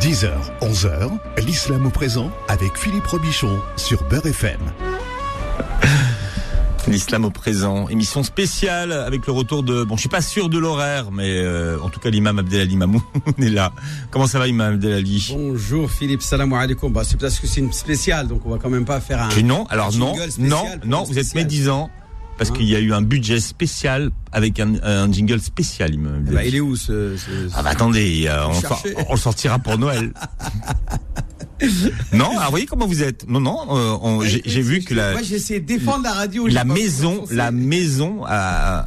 10h, 11h, l'islam au présent avec Philippe Robichon sur Beurre FM. L'islam au présent, émission spéciale avec le retour de, bon je suis pas sûr de l'horaire, mais euh, en tout cas l'imam Abdelali Mamoun est là. Comment ça va imam Abdelali? Bonjour Philippe, salam alaikum. Bah, c'est parce que c'est une spéciale, donc on va quand même pas faire un. Et non, alors non, non, non, vous êtes médisant parce qu'il y a eu un budget spécial avec un, un jingle spécial, Eh Abdelali. bah, il est où ce, ce- Ah bah attendez, euh, on, sort- on le sortira pour Noël. non, alors vous voyez comment vous êtes. Non, non, euh, j'ai vu que la, Moi j'ai essayé de défendre la radio. la maison, la maison a,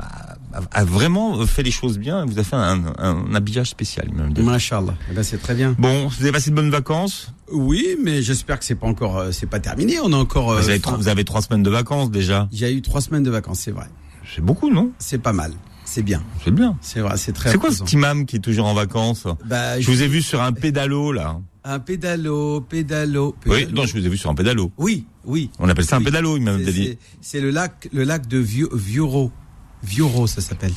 a- a vraiment fait les choses bien. Vous avez fait un, un habillage spécial. Masha'Allah. Eh ben, c'est très bien. Bon, vous avez passé de bonnes vacances? Oui, mais j'espère que c'est pas encore, euh, c'est pas terminé. On a encore. euh, vous, avez fin- trois, vous avez trois semaines de vacances déjà. A eu trois semaines de vacances, c'est vrai. C'est beaucoup, non? C'est pas mal. C'est bien. C'est bien. C'est vrai, c'est très. C'est quoi cet imam qui est toujours en vacances? Bah, Je vous ai vu sur un pédalo là. Un pédalo, pédalo. Oui, pédalo. non, je vous ai vu sur un pédalo. Oui, oui. On appelle ça un Oui. pédalo, il m'a dit. c'est- le lac, le lac de Vio- Vioro. Vioro, ça s'appelle.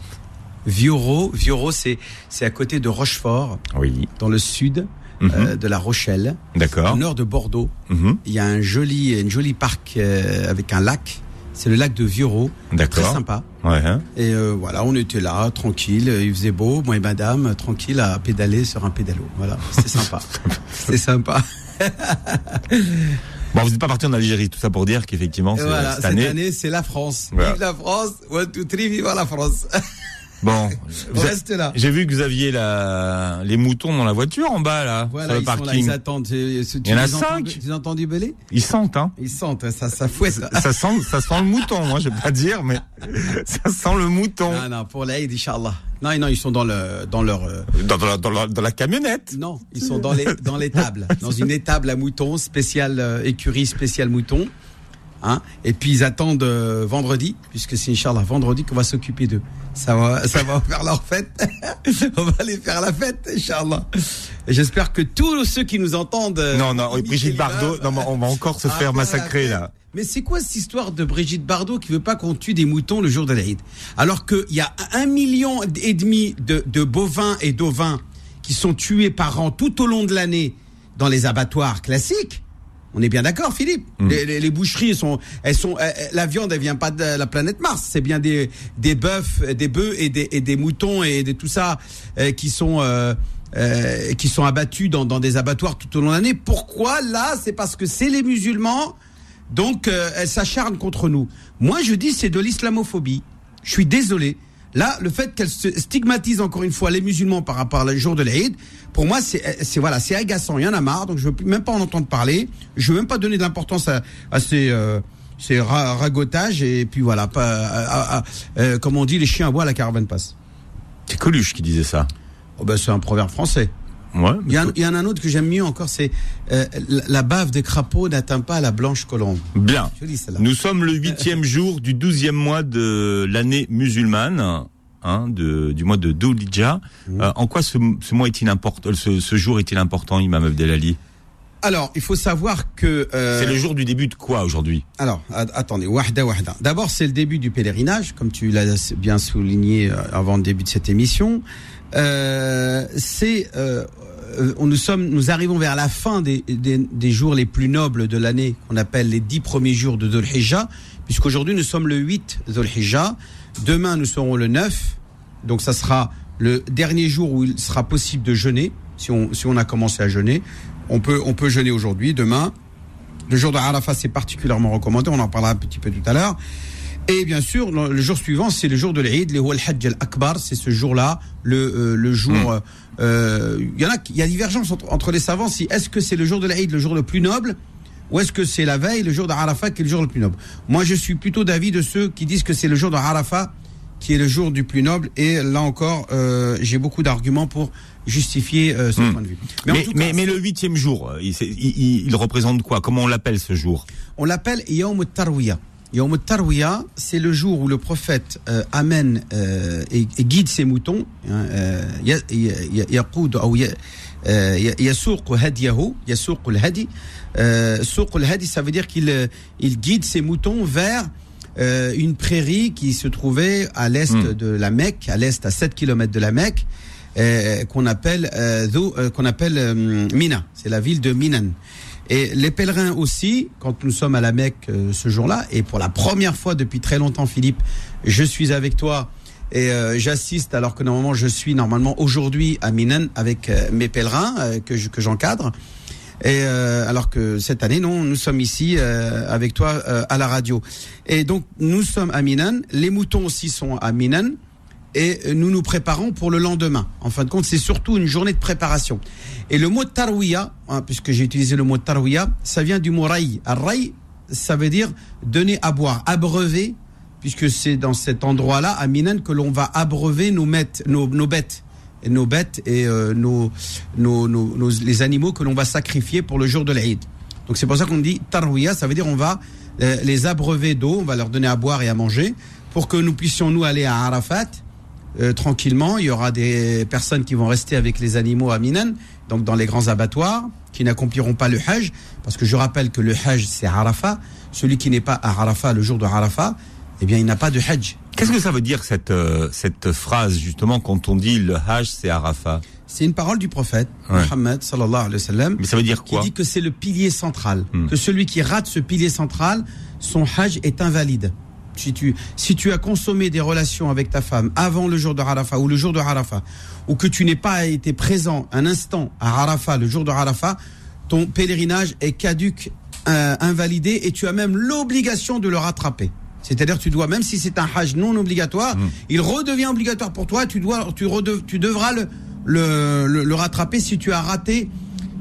Vioro, Vioro, c'est c'est à côté de Rochefort, Oui, dans le sud Mhm. euh, de la Rochelle, au nord de Bordeaux. Mhm. Il y a un joli, une jolie parc euh, avec un lac. C'est le lac de très D'accord. sympa. Ouais. hein. Et euh, voilà, on était là, tranquille, il faisait beau, moi et madame, tranquille à pédaler sur un pédalo. Voilà, c'est sympa. c'est sympa. Bon, vous n'êtes pas parti en Algérie, tout ça pour dire qu'effectivement, voilà, cette année. année, c'est la France. Voilà. Vive la France, one, two, three, vive la France. Bon, On vous a- reste là. j'ai vu que vous aviez la... les moutons dans la voiture en bas là, Voilà, sur le ils sont là, parking. ils attendent. Tu, Il y en a cinq. Tu as entendus bêler Ils sentent, hein. Ils sentent, ça, ça fouette. ça sent, ça sent le mouton, moi, je vais pas dire, mais ça sent le mouton. Non, non, pour l'Aïd, Inch'Allah. Non, non, ils sont dans, le, dans leur. euh, Dans, dans la, dans, la, dans la camionnette. non, ils sont dans les dans l'étable, dans une étable à moutons spéciale euh, écurie spéciale mouton. Hein et puis ils attendent euh, vendredi, puisque c'est Inch'Allah vendredi qu'on va s'occuper d'eux. Ça va, ça va faire leur fête. On va aller faire la fête, Inch'Allah. J'espère que tous ceux qui nous entendent. euh, Non, non, Brigitte Bardot, non, on va encore se à faire massacrer là. Mais c'est quoi cette histoire de Brigitte Bardot qui veut pas qu'on tue des moutons le jour de l'Aïd? Alors qu'il y a un million et demi de, de bovins et d'ovins qui sont tués par an tout au long de l'année dans les abattoirs classiques. On est bien d'accord, Philippe. Mm. Les, les- les boucheries, elles sont, elles sont, la viande, elle vient pas de la planète Mars. C'est bien des des bœufs, des bœufs et des, et des moutons et de tout ça euh, qui sont euh, euh, qui sont abattus dans, dans des abattoirs tout au long de l'année. Pourquoi? Là C'est parce que c'est les musulmans donc, euh, elle s'acharne contre nous. Moi, je dis c'est de l'islamophobie. Je suis désolé. Là, le fait qu'elle se stigmatise encore une fois les musulmans par rapport au jour de l'Aïd, pour moi, c'est c'est- voilà, c'est agaçant. Il y en a marre, donc je veux même pas en entendre parler. Je veux même pas donner de l'importance à, à ces euh, ces ra- ragotages et puis voilà, pas, à- à- à- euh, comme on dit, les chiens aboient, la caravane passe. C'est Coluche qui disait ça. Oh ben, c'est un proverbe français. Ouais. Il y, a, il y en a un autre que j'aime mieux encore, c'est euh, la, bave des crapauds n'atteint pas la blanche colombe. Bien. Joli. Nous sommes le huitième jour du douzième mois de l'année musulmane, hein, de, du mois de Dhul-Hijjah. Mmh. Euh, en quoi ce, ce mois est-il important, ce, ce jour est-il important, Imam Abdelali? Alors, il faut savoir que euh, C'est le jour du début de quoi aujourd'hui? Alors, attendez, wahda wahda. D'abord, c'est le début du pèlerinage, comme tu l'as bien souligné euh, avant le début de cette émission. Euh, c'est, euh, euh, nous sommes, nous arrivons vers la fin des, des, des jours les plus nobles de l'année, qu'on appelle les dix premiers jours de Dhul Hijjah, puisqu'aujourd'hui nous sommes le 8 Dhul. Demain, nous serons le 9. Donc, ça sera le dernier jour où il sera possible de jeûner, si on, si on a commencé à jeûner. On peut, on peut jeûner aujourd'hui, demain. Le jour de Arafat, c'est particulièrement recommandé. On en parlera un petit peu tout à l'heure. Et bien sûr, le jour suivant, c'est le jour de l'Eid, le Hajj al-Akbar. C'est ce jour-là, le, euh, le jour. euh, euh, Il y en a, qui- il y a divergence entre, entre les savants. Si est-ce que c'est le jour de l'Eid, le jour le plus noble, ou est-ce que c'est la veille, le jour de Arafat, qui est le jour le plus noble Moi, je suis plutôt d'avis de ceux qui disent que c'est le jour de Arafat qui est le jour du plus noble. Et là encore, euh, j'ai beaucoup d'arguments pour justifier euh, ce Hmm. point de vue. mais, mais, cas, mais le huitième jour, euh, il, il- il- représente quoi? Comment on l'appelle ce jour? On l'appelle Yawm al-Tarwiya. Yawm al-Tarwiya, c'est le jour où le prophète euh, amène euh, et, et guide ses moutons. ya- yasuq hadiyahu, yasuq al-hadi. Euh, Suq al-hadi, ça veut dire qu'il euh, il guide ses moutons vers euh, une prairie qui se trouvait à l'est Hmm. de la Mecque, à l'est à 7 km de la Mecque. euh, qu'on appelle euh, qu'on appelle euh, Mina. C'est la ville de Minan. Et les pèlerins aussi, quand nous sommes à la Mecque euh, ce jour-là, et pour la première fois depuis très longtemps, Philippe, je suis avec toi et euh, j'assiste alors que normalement je suis normalement aujourd'hui à Minan avec euh, mes pèlerins euh, que je- que j'encadre. Et euh, alors que cette année, non, nous sommes ici avec toi à la radio. Et donc nous sommes à Minan. Les moutons aussi sont à Minan. Et nous nous préparons pour le lendemain. En fin de compte, c'est surtout une journée de préparation. Et le mot tarwiya, hein, puisque j'ai utilisé le mot tarwiya, ça vient du mot raï. Raï, ça veut dire donner à boire, abreuver, puisque c'est dans cet endroit-là, à Minan, que l'on va abreuver nos, nos, bêtes. Nos bêtes et euh, nos, nos- nos- les animaux que l'on va sacrifier pour le jour de l'Aïd. Donc c'est pour ça qu'on dit tarwiya, ça veut dire on va euh, les abreuver d'eau, on va leur donner à boire et à manger pour que nous puissions nous aller à Arafat euh, tranquillement. Il y aura des personnes qui vont rester avec les animaux à Minan, donc dans les grands abattoirs, qui n'accompliront pas le Hajj, parce que je rappelle que le Hajj c'est Arafat. Celui qui n'est pas à Arafat le jour de Arafat, eh bien il n'a pas de Hajj. Qu'est-ce que ça veut dire cette euh, cette phrase justement quand on dit le Hajj c'est Arafat? C'est une parole du prophète Ouais. Muhammad sallallahu alayhi wa sallam. Mais ça veut dire qui quoi? dit que c'est le pilier central, Hmm. que celui qui rate ce pilier central, son hajj est invalide. Si tu, si tu as consommé des relations avec ta femme avant le jour de Arafat ou le jour de Arafat, ou que tu n'es pas été présent un instant à Arafat le jour de Arafat, ton pèlerinage est caduque, euh, invalidé, et tu as même l'obligation de le rattraper. C'est-à-dire, tu dois, même si c'est un hajj non obligatoire, il redevient obligatoire pour toi. Tu dois, tu, redev- tu devras le, le, le, le rattraper si tu as raté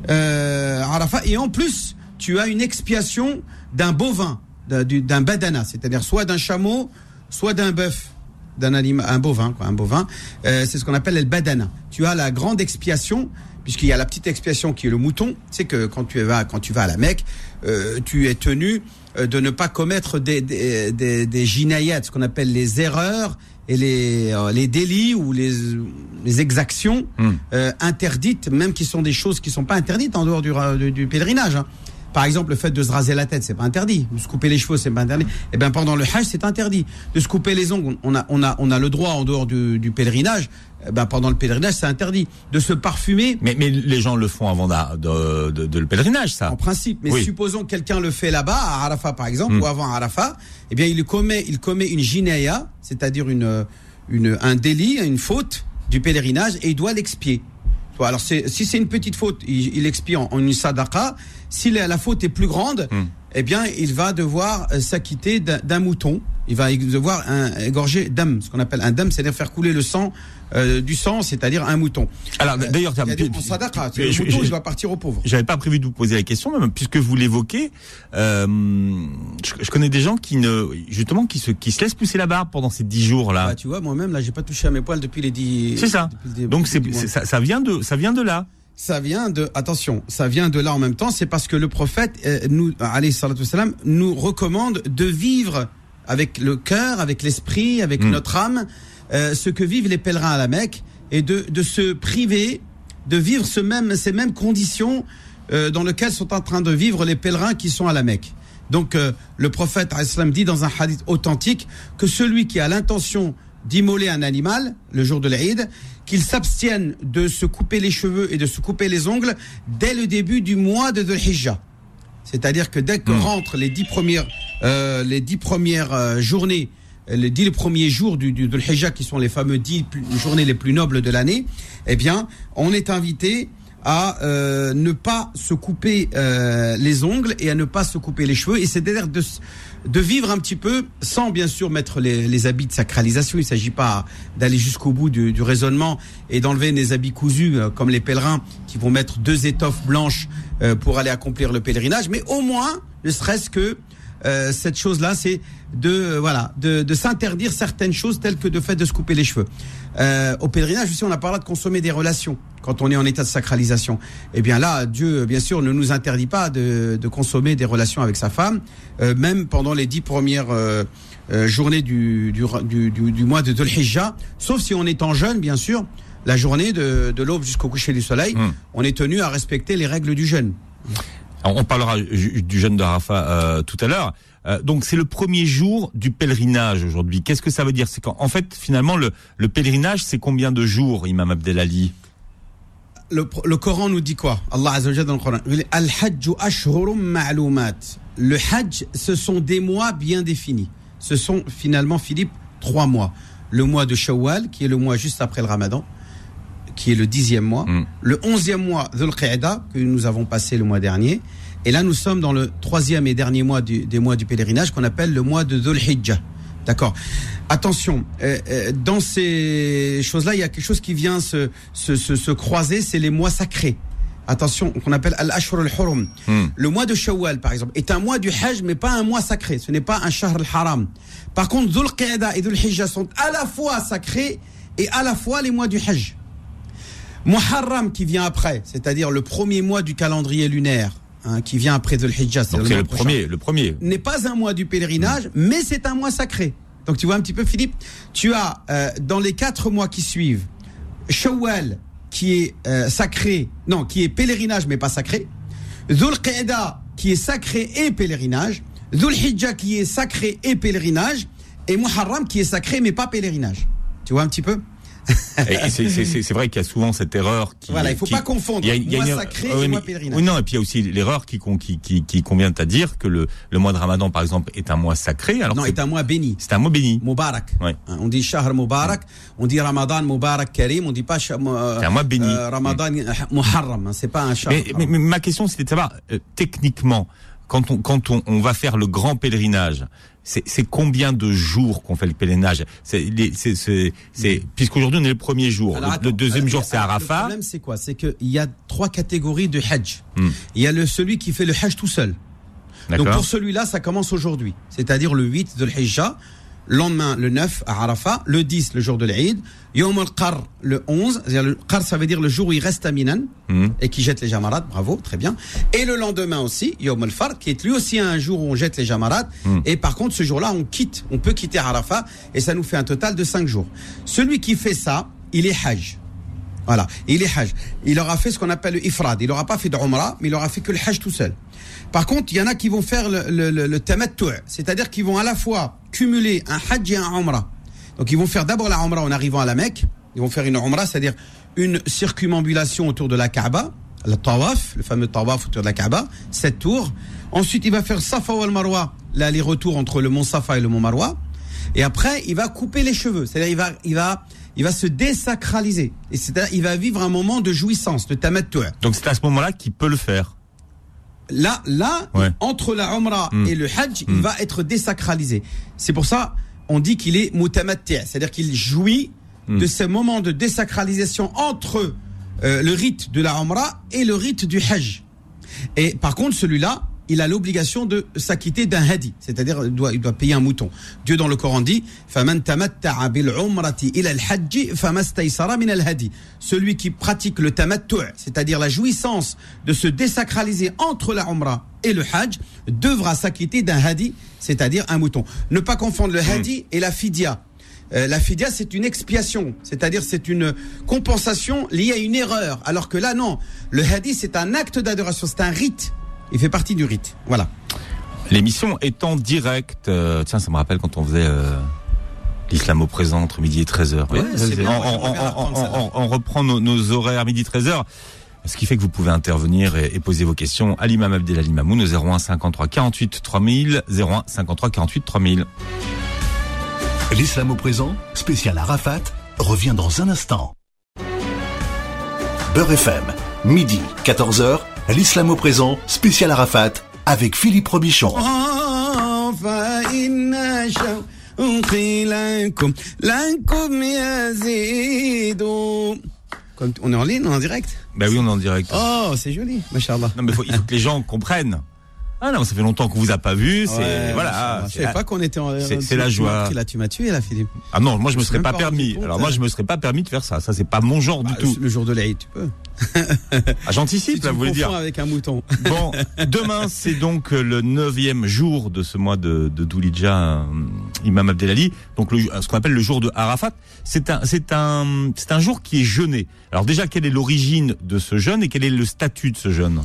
euh, Arafat. Et en plus, tu as une expiation d'un bovin, d'un du- d'un badana, c'est-à-dire soit d'un chameau, soit d'un bœuf, d'un animal, un bovin, quoi, un bovin. Euh, c'est ce qu'on appelle le badana. Tu as la grande expiation. Puisqu'il y a la petite expiation qui est le mouton, c'est que quand tu vas quand tu vas à la Mecque, euh, tu es tenu euh, de ne pas commettre des des des, des ce qu'on appelle les erreurs et les euh, les délits ou les les exactions Hmm. euh, interdites, même qui sont des choses qui sont pas interdites en dehors du, du, du pèlerinage. hein. Par exemple, le fait de se raser la tête, c'est pas interdit. De se couper les cheveux, c'est pas interdit. Et ben pendant le Hajj, c'est interdit. De se couper les ongles, on a on a on a le droit en dehors du, du pèlerinage. Eh ben pendant le pèlerinage, c'est interdit. De se parfumer, mais, mais les gens le font avant de, de, de le pèlerinage, ça. en principe. Mais Oui. supposons que quelqu'un le fait là-bas, à Arafat par exemple, Mm. ou avant Arafat, eh bien il commet, il commet une jinaya, c'est-à-dire une, une, un délit, une faute du pèlerinage, et il doit l'expier. Alors si c'est une petite faute, il, il expie en, en une sadaqa. Si la, la faute est plus grande, Mm. eh bien il va devoir euh, s'acquitter d'un mouton. Il va devoir un, égorger dam, ce qu'on appelle un dam, c'est-à-dire faire couler le sang euh, du sang, c'est-à-dire un mouton. Alors d'ailleurs, en sadaqa, c'est le mouton, il va partir aux pauvres. J'avais pas prévu de vous poser la question, mais puisque vous l'évoquez, euh, je, je connais des gens qui ne, justement, qui se, qui se laissent pousser la barbe pendant ces dix jours-là. Bah, tu vois, moi-même, là, j'ai pas touché à mes poils depuis les dix. c'est ça. Donc c'est, ça, ça vient de, ça vient de là. Ça vient de, attention, ça vient de là en même temps, c'est parce que le prophète, euh, nous, alayhi wassalam, nous recommande de vivre avec le cœur, avec l'esprit, avec Mm. notre âme, euh, ce que vivent les pèlerins à la Mecque, et de, de se priver, de vivre ce même, ces mêmes conditions euh, dans lesquelles sont en train de vivre les pèlerins qui sont à la Mecque. Donc euh, le prophète salam, dit dans un hadith authentique que celui qui a l'intention d'immoler un animal le jour de l'Aïd, qu'il s'abstienne de se couper les cheveux et de se couper les ongles dès le début du mois de Dhul Hijjah. C'est-à-dire que dès que Hmm. rentrent les dix premières, euh, les dix premières euh, journées, dix premiers jours du, du Hijjah, qui sont les fameux dix journées les plus nobles de l'année, eh bien, on est invité à euh, ne pas se couper euh, les ongles et à ne pas se couper les cheveux. Et c'est-à-dire de, s- de vivre un petit peu sans bien sûr mettre les, les habits de sacralisation. Il ne s'agit pas d'aller jusqu'au bout du, du raisonnement et d'enlever des habits cousus euh, comme les pèlerins qui vont mettre deux étoffes blanches euh, pour aller accomplir le pèlerinage. Mais au moins, ne serait-ce que euh, cette chose-là, c'est de euh, voilà de, de s'interdire certaines choses telles que de fait de se couper les cheveux. Euh, au pèlerinage aussi, on a parlé de consommer des relations quand on est en état de sacralisation. Eh bien là, Dieu, bien sûr, ne nous interdit pas de, de consommer des relations avec sa femme, euh, même pendant les dix premières euh, euh, journées du, du, du, du, mois de Dhul sauf si on est en jeûne, bien sûr. La journée de, de l'aube jusqu'au coucher du soleil, Hmm. on est tenu à respecter les règles du jeûne. on parlera du jeûne de Arafat tout à l'heure. Donc c'est le premier jour du pèlerinage aujourd'hui. Qu'est-ce que ça veut dire? C'est qu'en fait finalement le, le pèlerinage c'est combien de jours, Imam Abdelali? Le, le, Coran nous dit quoi? Allah Azza wa dans le Coran. Le Hajj, ce sont des mois bien définis. Ce sont finalement, Philippe, trois mois. Le mois de Shawwal, qui est le mois juste après le Ramadan, qui est le dixième mois. Mm. Le onzième mois, Dhul Qa'da, que nous avons passé le mois dernier. Et là, nous sommes dans le troisième et dernier mois du, des mois du pèlerinage, qu'on appelle le mois de Dhul Hijjah. D'accord. Attention, euh, euh, dans ces choses-là, il y a quelque chose qui vient se, se, se, se croiser, c'est les mois sacrés. Attention, qu'on appelle Al-Ashur al-Hurum. Hmm. Le mois de Shawwal, par exemple, est un mois du Hajj, mais pas un mois sacré. Ce n'est pas un Shahr al-Haram. Par contre, Dhul Qa'da et Dhul Hijjah sont à la fois sacrés et à la fois les mois du Hajj. Muharram qui vient après, c'est-à-dire le premier mois du calendrier lunaire, hein, qui vient après Dhul Hijjah. C'est le, premier, le premier. N'est pas un mois du pèlerinage, mais c'est un mois sacré. Donc tu vois un petit peu, Philippe, tu as euh, dans les quatre mois qui suivent, Shawwal, qui est euh, sacré, non, qui est pèlerinage mais pas sacré. Dhul Qa'da qui est sacré et pèlerinage. Dhul Hijjah qui est sacré et pèlerinage. Et Muharram qui est sacré mais pas pèlerinage. Tu vois un petit peu? c'est vrai qu'il y a souvent cette erreur qui. Voilà, il faut pas confondre y y a mois sacré et mois pèlerinage. Oui, non, et puis il y a aussi l'erreur qui, qui, qui, qui convient à dire que le, le mois de Ramadan, par exemple, est un mois sacré. Alors non, est, un mois béni. C'est un mois béni. Mubarak. Hein, on dit Shahr Mubarak, on dit Ramadan Mubarak Karim, on dit pas euh, un mois béni. Euh, Ramadan mm. Muharram, hein, c'est pas un Shahr. Mais, mais, ma question, c'était de savoir, euh, techniquement, quand on, quand on, on va faire le grand pèlerinage, c'est combien de jours qu'on fait le pèlerinage C'est puisqu'aujourd'hui on est le premier jour, le, deuxième jour c'est Arafat. Le problème c'est quoi C'est qu'il y a trois catégories de Hajj. Hmm. Il y a le celui qui fait le Hajj tout seul. Donc pour celui-là, ça commence aujourd'hui, c'est-à-dire le 8 de l'Hijjah lendemain le 9 à Arafat, le 10 le jour de l'Aïd, Yom al-Qar le 11, le Qar ça veut dire le jour où il reste à Minan hmm. et qui jette les jamarats, bravo, très bien. Et le lendemain aussi, Yom al-Far, qui est lui aussi un jour où on jette les jamarats hmm. et par contre ce jour-là on quitte, on peut quitter Arafat et ça nous fait un total de 5 jours. Celui qui fait ça, il est Hajj. Voilà, il est Hajj. Il aura fait ce qu'on appelle le Ifrad. Il n'aura pas fait de Umrah, mais il aura fait que le Hajj tout seul. Par contre, il y en a qui vont faire le, le, le, le c'est-à-dire qu'ils vont à la fois cumuler un Hajj et un Umrah. Donc ils vont faire d'abord la Umrah en arrivant à la Mecque. Ils vont faire une Umrah, c'est-à-dire une circumambulation autour de la Kaaba, le Tawaf, le fameux Tawaf autour de la Kaaba, sept tours. Ensuite, il va faire Safa ou Marwa, l'aller-retour entre le mont Safa et le mont Marwa. Et après, il va couper les cheveux, c'est-à-dire il va, il va, il va se désacraliser. Et c'est-à-dire, il va vivre un moment de jouissance, de tamattu'. Donc c'est à ce moment-là qu'il peut le faire. Là, là, entre la Umrah hmm. et le Hajj, il hmm. va être désacralisé. C'est pour ça, on dit qu'il est mutamatti, c'est-à-dire qu'il jouit hmm. de ces moments de désacralisation entre euh, le rite de la Umrah et le rite du Hajj. Et par contre, celui-là, il a l'obligation de s'acquitter d'un hadi, c'est-à-dire il doit, il doit payer un mouton. Dieu dans le Coran dit Celui qui pratique le tamattu', c'est-à-dire la jouissance de se désacraliser entre la umrah et le hajj, devra s'acquitter d'un hadi, c'est-à-dire un mouton. Ne pas confondre le hadi et la fidya. Euh, la fidia, c'est une expiation, c'est-à-dire c'est une compensation liée à une erreur. Alors que là, non. Le hadi, c'est un acte d'adoration, c'est un rite. Il fait partie du rite. Voilà. L'émission est en direct. Euh, tiens, ça me rappelle quand on faisait euh, l'islam au présent entre midi et 13h. on, reprend nos, horaires midi 13h. Ce qui fait que vous pouvez intervenir et, poser vaux questions à l'imam Abdelali Mamoun au 01 53 48 3000 01 53 48 3000. L'islam au présent, spécial Arafat, revient dans un instant. Beurre FM, midi 14h, l'islam au présent, spécial Arafat, avec Philippe Robichon. on est en ligne, on est en direct Bah oui, on est en direct. Oh, c'est joli, machallah. Non, mais il faut que les gens comprennent. Ah non, ça fait longtemps qu'on vous a pas vu. C'est voilà. Je savais pas qu'on était en. C'est la joie. Là, tu m'as tué, là, Philippe. Ah non, moi je me serais pas permis. Alors moi je me serais pas permis de faire ça. Ça c'est pas mon genre du bah, tout. Le jour de l'Aïd, tu peux. ah, j'anticipe, là, vous voulez dire. avec un mouton. Bon, demain, c'est donc le neuvième jour de ce mois de, de Doulidja, euh, Imam Abdelali. Donc, le, ce qu'on appelle le jour de Arafat. C'est un, c'est un, c'est un jour qui est jeûné. Alors déjà, quelle est l'origine de ce jeûne et quel est le statut de ce jeûne?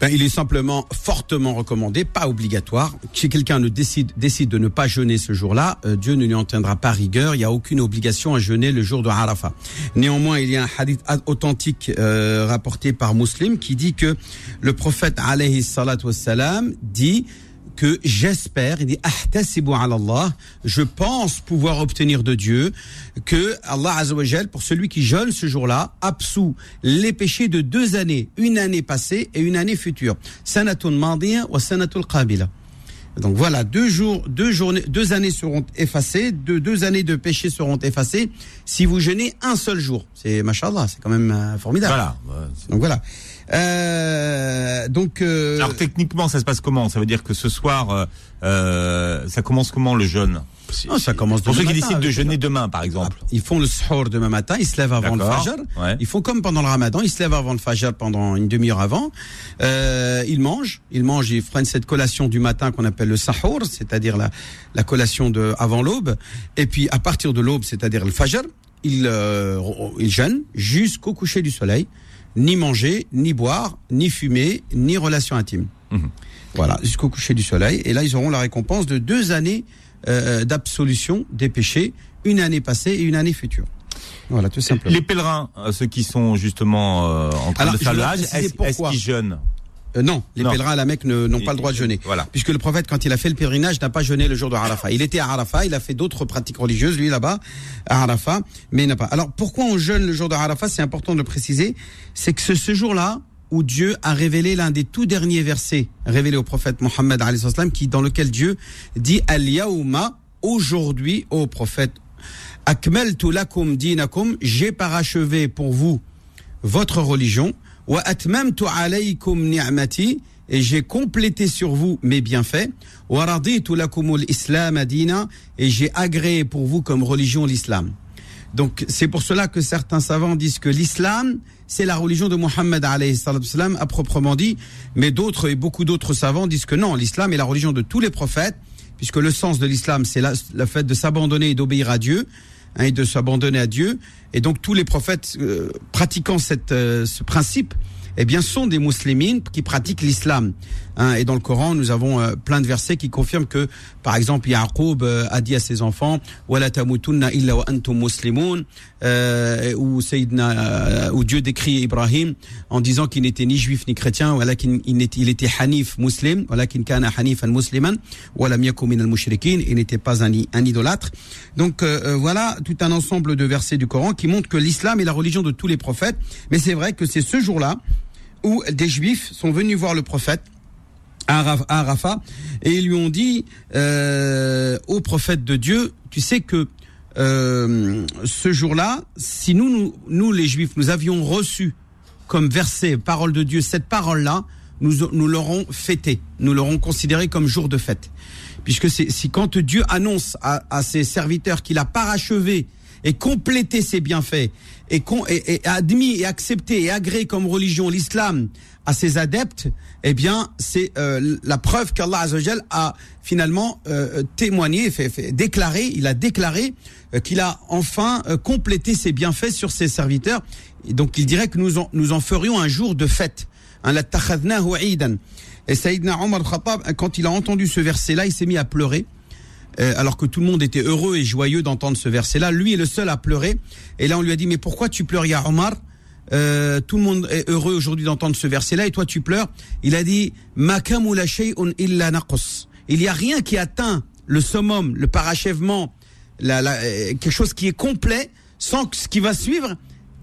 Ben, il est simplement fortement recommandé, pas obligatoire. Si quelqu'un ne décide, décide de ne pas jeûner ce jour-là, euh, Dieu ne lui en tiendra pas rigueur. Il n'y a aucune obligation à jeûner le jour de Arafat. Néanmoins, il y a un hadith authentique euh, rapporté par Muslim qui dit que le prophète alayhi wassalam dit que j'espère, il dit Allah, je pense pouvoir obtenir de Dieu que Allah Azzawajal, pour celui qui jeûne ce jour-là, absout les péchés de deux années, une année passée et une année future. Sanatul Madiya wa Sanatul Qabila. Donc voilà, deux jours, deux journées, deux années seront effacées, deux, deux années de péchés seront effacées si vous jeûnez un seul jour. C'est machallah, c'est quand même euh, formidable. Voilà. Donc voilà. Euh, donc. Euh, Alors techniquement, ça se passe comment? Ça veut dire que ce soir, euh, euh ça commence comment le jeûne? Non, ça commence Pour ceux qui décident de jeûner demain, par exemple. Ils font le suhoor demain matin, ils se lèvent avant le fajr. Ils font comme pendant le ramadan, ils se lèvent avant le fajr pendant une demi-heure avant. Euh, ils mangent, ils mangent, ils prennent cette collation du matin qu'on appelle le sahur, c'est-à-dire la, la collation de avant l'aube. Et puis à partir de l'aube, c'est-à-dire le fajr, ils, euh, ils jeûnent jusqu'au coucher du soleil ni manger, ni boire, ni fumer, ni relation intime. Mhm. Voilà, jusqu'au coucher du soleil. Et là, ils auront la récompense de deux années euh, d'absolution des péchés, une année passée et une année future. Voilà, tout simplement. Les pèlerins, euh, ceux qui sont justement euh, en train de faire l'âge, est-ce qu'ils jeûnent? Euh, non, les pèlerins à la Mecque n'ont pas le droit de jeûner. Voilà. Puisque le prophète, quand il a fait le pèlerinage, n'a pas jeûné le jour de Arafat. Il était à Arafat, il a fait d'autres pratiques religieuses, lui là-bas, à Arafat, mais il n'a pas. Alors pourquoi on jeûne le jour de Arafat? C'est important de le préciser. C'est que ce, jour-là, où Dieu a révélé l'un des tout derniers versets révélés au prophète Mohammed qui dans lequel Dieu dit al yaouma aujourd'hui au prophète akmaltu lakum dinakum j'ai parachevé pour vous votre religion Et j'ai complété sur vous mes bienfaits. Et j'ai agréé pour vous comme religion l'islam. Donc c'est pour cela que certains savants disent que l'islam c'est la religion de Mohammed à proprement dit, mais d'autres et beaucoup d'autres savants disent que non, l'islam est la religion de tous les prophètes, puisque le sens de l'islam c'est le fait de s'abandonner et d'obéir à Dieu. Hein, et de s'abandonner à Dieu. Et donc tous les prophètes euh, pratiquant cette, euh, ce principe eh bien, sont des musulmans qui pratiquent l'islam. Hein, et dans le Coran, nous avons euh, plein de versets qui confirment que, par exemple, Yaqub euh, a dit à ses enfants, "Wala tamutunna antum muslimun", euh, ou où Dieu décrit Ibrahim en disant qu'il n'était ni juif ni chrétien, voilà qu'il il était, hanif muslim, voilà qu'il musliman, al-mushrikin, il n'était pas un, un idolâtre. Donc voilà tout un ensemble de versets du Coran qui montrent que l'islam est la religion de tous les prophètes. Mais c'est vrai que c'est ce jour-là où des juifs sont venus voir le prophète à Arafat et ils lui ont dit euh, au prophète de Dieu, tu sais que euh, ce jour-là, si nous, nous, nous, les juifs, nous avions reçu comme verset, parole de Dieu, cette parole-là, nous, nous l'aurons fêté, nous l'aurons considéré comme jour de fête. Puisque c'est si quand Dieu annonce à, à ses serviteurs qu'il a parachevé et complété ses bienfaits et, et, admis et accepté et agréé comme religion l'islam à ses adeptes, eh bien, c'est euh, la preuve qu'Allah Azzawajal a finalement euh, témoigné, fait, fait, déclaré, il a déclaré euh, qu'il a enfin complété ses bienfaits sur ses serviteurs. Et donc, il dirait que nous en, nous en ferions un jour de fête. Hein, et Sayyidina Omar Khattab, quand il a entendu ce verset-là, il s'est mis à pleurer. Euh, alors que tout le monde était heureux et joyeux d'entendre ce verset-là. Lui est le seul à pleurer. Et là, on lui a dit, mais pourquoi tu pleures, Ya Omar euh, tout le monde est heureux aujourd'hui d'entendre ce verset-là et toi tu pleures. Il a dit illa Il n'y a rien qui atteint le summum, le parachèvement, la, la, euh, quelque chose qui est complet sans que ce qui va suivre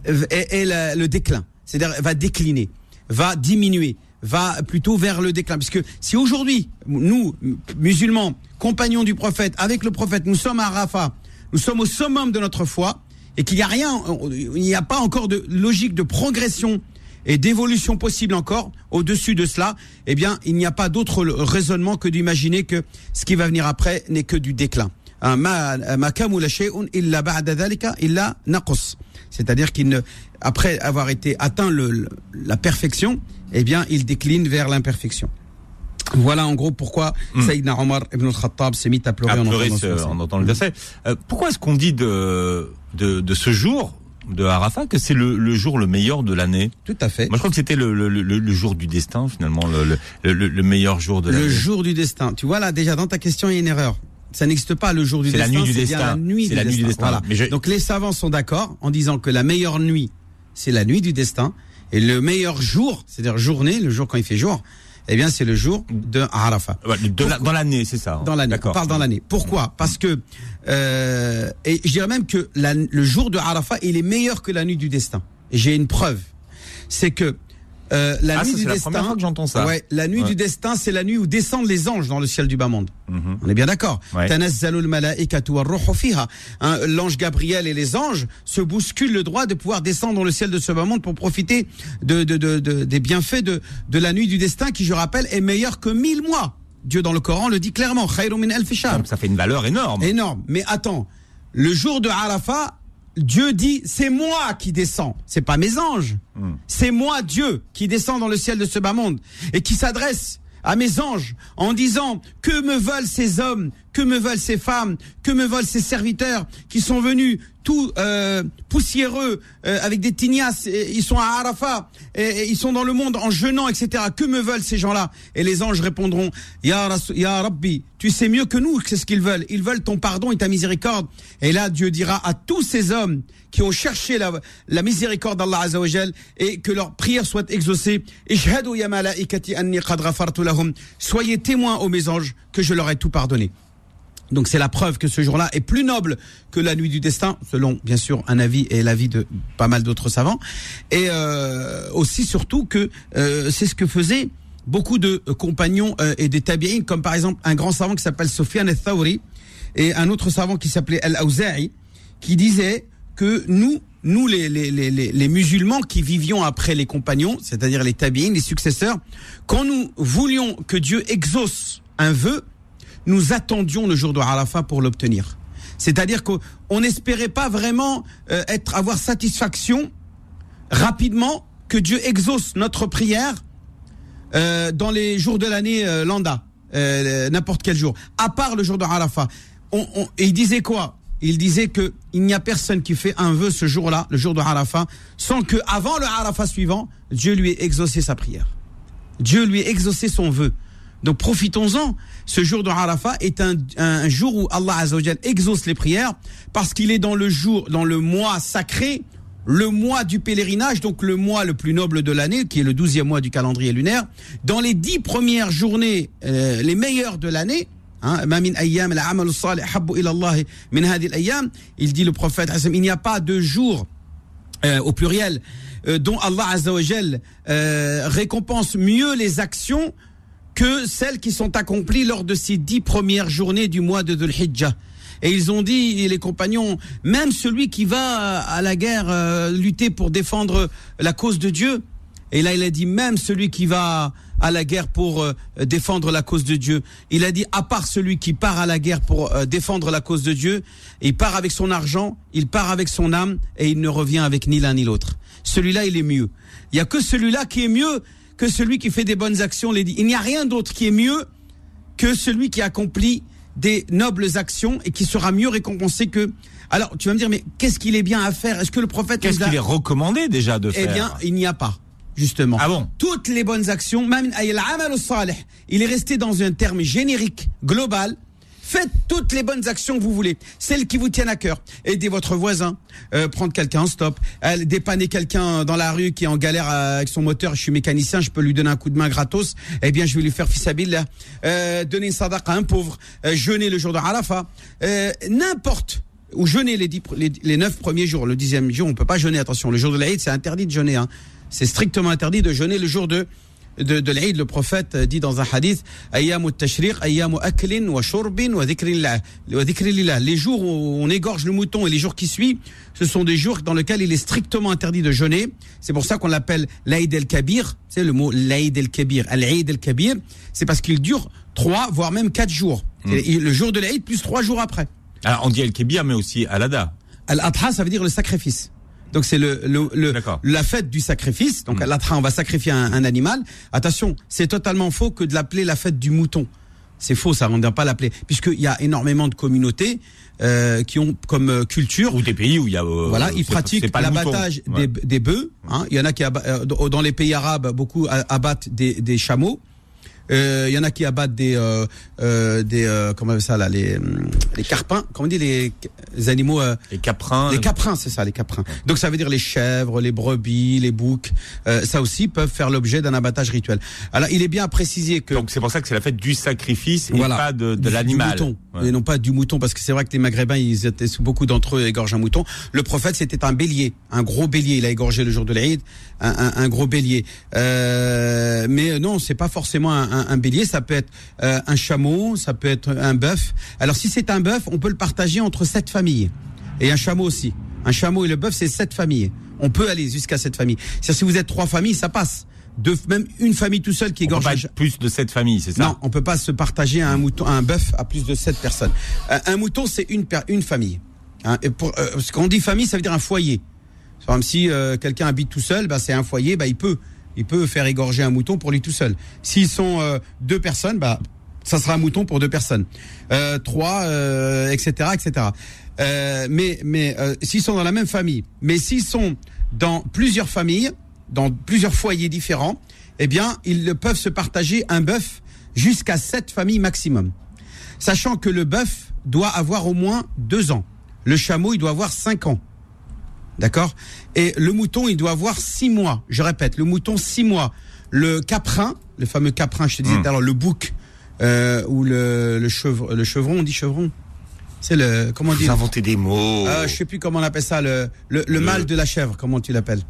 est, le déclin. C'est-à-dire va décliner, va diminuer, va plutôt vers le déclin. Puisque si aujourd'hui, nous, musulmans, compagnons du prophète, avec le prophète, nous sommes à Rafah, nous sommes au summum de notre foi, et qu'il n'y a rien, il n'y a pas encore de logique de progression et d'évolution possible encore au-dessus de cela, eh bien, il n'y a pas d'autre raisonnement que d'imaginer que ce qui va venir après n'est que du déclin. C'est-à-dire qu'il après avoir été atteint le, la perfection, eh bien, il décline vers l'imperfection. Voilà en gros pourquoi mm. Sayyidina Omar ibn al-Khattab s'est mis à pleurer, en, entendant le verset. Euh, pourquoi est-ce qu'on dit de, de, de, ce jour de Arafat que c'est le, le, jour le meilleur de l'année? Tout à fait. Moi, je crois que c'était le, le, le, jour du destin, finalement, le, le, meilleur jour de l'année. Le jour du destin. Tu vois là, déjà dans ta question, il y a une erreur. Ça n'existe pas le jour du destin. C'est la nuit du destin. la nuit du la nuit du destin. Voilà. Donc les savants sont d'accord en disant que la meilleure nuit, c'est la nuit du destin, et le meilleur jour, c'est-à-dire journée, le jour quand il fait jour, eh bien, c'est le jour de Arafat. dans l'année, c'est ça. Hein. Dans l'année. On parle dans l'année. Pourquoi? Parce que euh, et je dirais même que le jour de Arafat, il est meilleur que la nuit du destin. J'ai une preuve. C'est que euh, la ah, nuit du destin. La première fois que j'entends ça. Ouais, la nuit du destin, c'est la nuit où descendent les anges dans le ciel du bas monde. Mhm. On est bien d'accord. Ouais. Hein, l'ange Gabriel et les anges se bousculent le droit de pouvoir descendre dans le ciel de ce bas monde pour profiter de, de, de, de des bienfaits de, de la nuit du destin qui, je rappelle, est meilleure que mille mois. Dieu dans le Coran le dit clairement. Ça fait une valeur énorme. Énorme. Mais attends, le jour de Arafat, Dieu dit, c'est moi qui descends. C'est pas mes anges. Hmm. C'est moi, Dieu, qui descends dans le ciel de ce bas monde et qui s'adresse à mes anges en disant que me veulent ces hommes, que me veulent ces femmes, que me veulent ces serviteurs qui sont venus tout euh, poussiéreux euh, avec des tignas, ils sont à Arafat, et, ils sont dans le monde en jeûnant, etc. Que me veulent ces gens-là? Et les anges répondront Ya, Rabbi, tu sais mieux que nous c'est ce qu'ils veulent. Ils veulent ton pardon et ta miséricorde. Et là, Dieu dira à tous ces hommes qui ont cherché la, miséricorde d'Allah Azzawajal et que leur prière soit exaucée. Soyez témoins, ô mes anges, que je leur ai tout pardonné. Donc c'est la preuve que ce jour-là est plus noble que la nuit du destin, selon bien sûr un avis et l'avis de pas mal d'autres savants. Et euh, aussi surtout que euh, c'est ce que faisaient beaucoup de compagnons euh, et des tabi'in, comme par exemple un grand savant qui s'appelle Sofiane al-Thawri et un autre savant qui s'appelait Al-Awza'i, qui disait que nous, nous les, les, les, les, musulmans qui vivions après les compagnons, c'est-à-dire les tabi'in, les successeurs, quand nous voulions que Dieu exauce un vœu, nous attendions le jour de Arafat pour l'obtenir. C'est-à-dire qu'on n'espérait pas vraiment euh, être avoir satisfaction rapidement que Dieu exauce notre prière euh, dans les jours de l'année euh, lambda, n'importe quel jour, à part le jour de Arafat. On, et il disait quoi? Il disait que il n'y a personne qui fait un vœu ce jour-là, le jour de Arafat, sans que avant le Arafat suivant, Dieu lui ait exaucé sa prière. Dieu lui ait exaucé son vœu. Donc profitons-en. Ce jour de Arafat est un, un jour où Allah Azzawajal exauce les prières parce qu'il est dans le jour, dans le mois sacré, le mois du pèlerinage, donc le mois le plus noble de l'année, qui est le douzième mois du calendrier lunaire. Dans les dix premières journées, euh, les meilleures de l'année, hein, il dit le prophète, il n'y a pas de jour euh, au pluriel euh, dont Allah Azzawajal récompense mieux les actions que celles qui sont accomplies lors de ces dix premières journées du mois de Dhul Hijjah. Et ils ont dit, les compagnons, même celui qui va à la guerre euh, lutter pour défendre la cause de Dieu, et là il a dit même celui qui va à la guerre pour euh, défendre la cause de Dieu. Il a dit à part celui qui part à la guerre pour euh, défendre la cause de Dieu, il part avec son argent, il part avec son âme et il ne revient avec ni l'un ni l'autre. Celui-là il est mieux. Il y a que celui-là qui est mieux que celui qui fait des bonnes actions. Il n'y a rien d'autre qui est mieux que celui qui accomplit des nobles actions et qui sera mieux récompensé que. Alors, tu vas me dire, mais qu'est-ce qu'il est bien à faire? Est-ce que le prophète. Qu'est-ce qu'il est recommandé déjà de faire Eh bien, il n'y a pas. Justement. Ah bon? Toutes les bonnes actions, même il est resté dans un terme générique, global, Faites toutes les bonnes actions que vous voulez, celles qui vous tiennent à cœur. Aidez votre voisin, euh, prendre quelqu'un en stop, euh, dépanner quelqu'un dans la rue qui est en galère euh, avec son moteur. Je suis mécanicien, je peux lui donner un coup de main gratos. Eh bien, je vais lui faire fisabil, euh, donner une sadaqa à un pauvre, euh, jeûner le jour de Arafat, n'importe ou jeûner les, neuf premiers jours. Le dixième jour, on peut pas jeûner. Attention, le jour de l'Aïd, c'est interdit de jeûner. Hein. C'est strictement interdit de jeûner le jour de de, de l'Aïd, le prophète dit dans un hadith Les jours où on égorge le mouton et les jours qui suivent, ce sont des jours dans lesquels il est strictement interdit de jeûner. C'est pour ça qu'on l'appelle l'Aïd el-Kabir. C'est le mot l'Aïd el-Kabir. L'Aïd el-Kabir, c'est parce qu'il dure trois, voire même quatre jours. Hmm. Le jour de l'Aïd plus trois jours après. Alors on dit el-Kabir, mais aussi al-Adha. Al-Adha, ça veut dire le sacrifice. Donc c'est le, le, la fête du sacrifice. Donc mm. on va sacrifier un, animal. Attention, c'est totalement faux que de l'appeler la fête du mouton. C'est faux, ça, on ne doit pas l'appeler. Puisqu'il y a énormément de communautés euh, qui ont comme culture ou des pays où il y a voilà, ils pratiquent l'abattage des, des bœufs. Hein. Il y en a qui dans les pays arabes beaucoup abattent des, des chameaux. Il euh, y en a qui abattent des euh, euh, des euh, comment ça là les les carpins, comment on dit les, les animaux les caprins. Les caprins, c'est ça, les caprins. Donc ça veut dire les chèvres, les brebis, les boucs, ça aussi peuvent faire l'objet d'un abattage rituel. Alors il est bien à préciser que donc c'est pour ça que c'est la fête du sacrifice et pas de, de l'animal et non pas du mouton parce que c'est vrai que les Maghrébins ils étaient beaucoup d'entre eux égorgent un mouton. Le prophète c'était un bélier, un gros bélier. Il a égorgé le jour de l'Aïd un, un, un, gros bélier. mais non, c'est pas forcément un un, bélier, ça peut être euh, un chameau, ça peut être un bœuf. Alors si c'est un bœuf, on peut le partager entre sept familles. Et un chameau aussi. Un chameau et le bœuf, c'est sept familles. On peut aller jusqu'à sept familles. cest si vous êtes trois familles, ça passe. De, même une famille tout seul qui égorge. On plus de sept familles, c'est ça? Non, on peut pas se partager un mouton, un bœuf à plus de sept personnes. Un, mouton, c'est une une famille. Hein, et pour, euh, quand on dit famille, ça veut dire un foyer. Par exemple, si euh, quelqu'un habite tout seul, bah, c'est un foyer, bah, il peut il peut faire égorger un mouton pour lui tout seul. S'ils sont euh, deux personnes, bah ça sera un mouton pour deux personnes. Euh, trois, euh, etc., etc. Euh, mais mais euh, s'ils sont dans la même famille, mais s'ils sont dans plusieurs familles, dans plusieurs foyers différents, eh bien ils peuvent se partager un bœuf jusqu'à sept familles maximum. Sachant que le bœuf doit avoir au moins deux ans. Le chameau, il doit avoir cinq ans. D'accord Et le mouton, il doit avoir six mois. Je répète, le mouton, six mois. Le caprin, le fameux caprin, je te disais, alors hmm. le bouc euh, ou le, le, chevron, le chevron, on dit chevron c'est le comment on dit inventer des mots. Euh, je sais plus comment on appelle ça le le, le, mâle de la chèvre. Comment tu l'appelles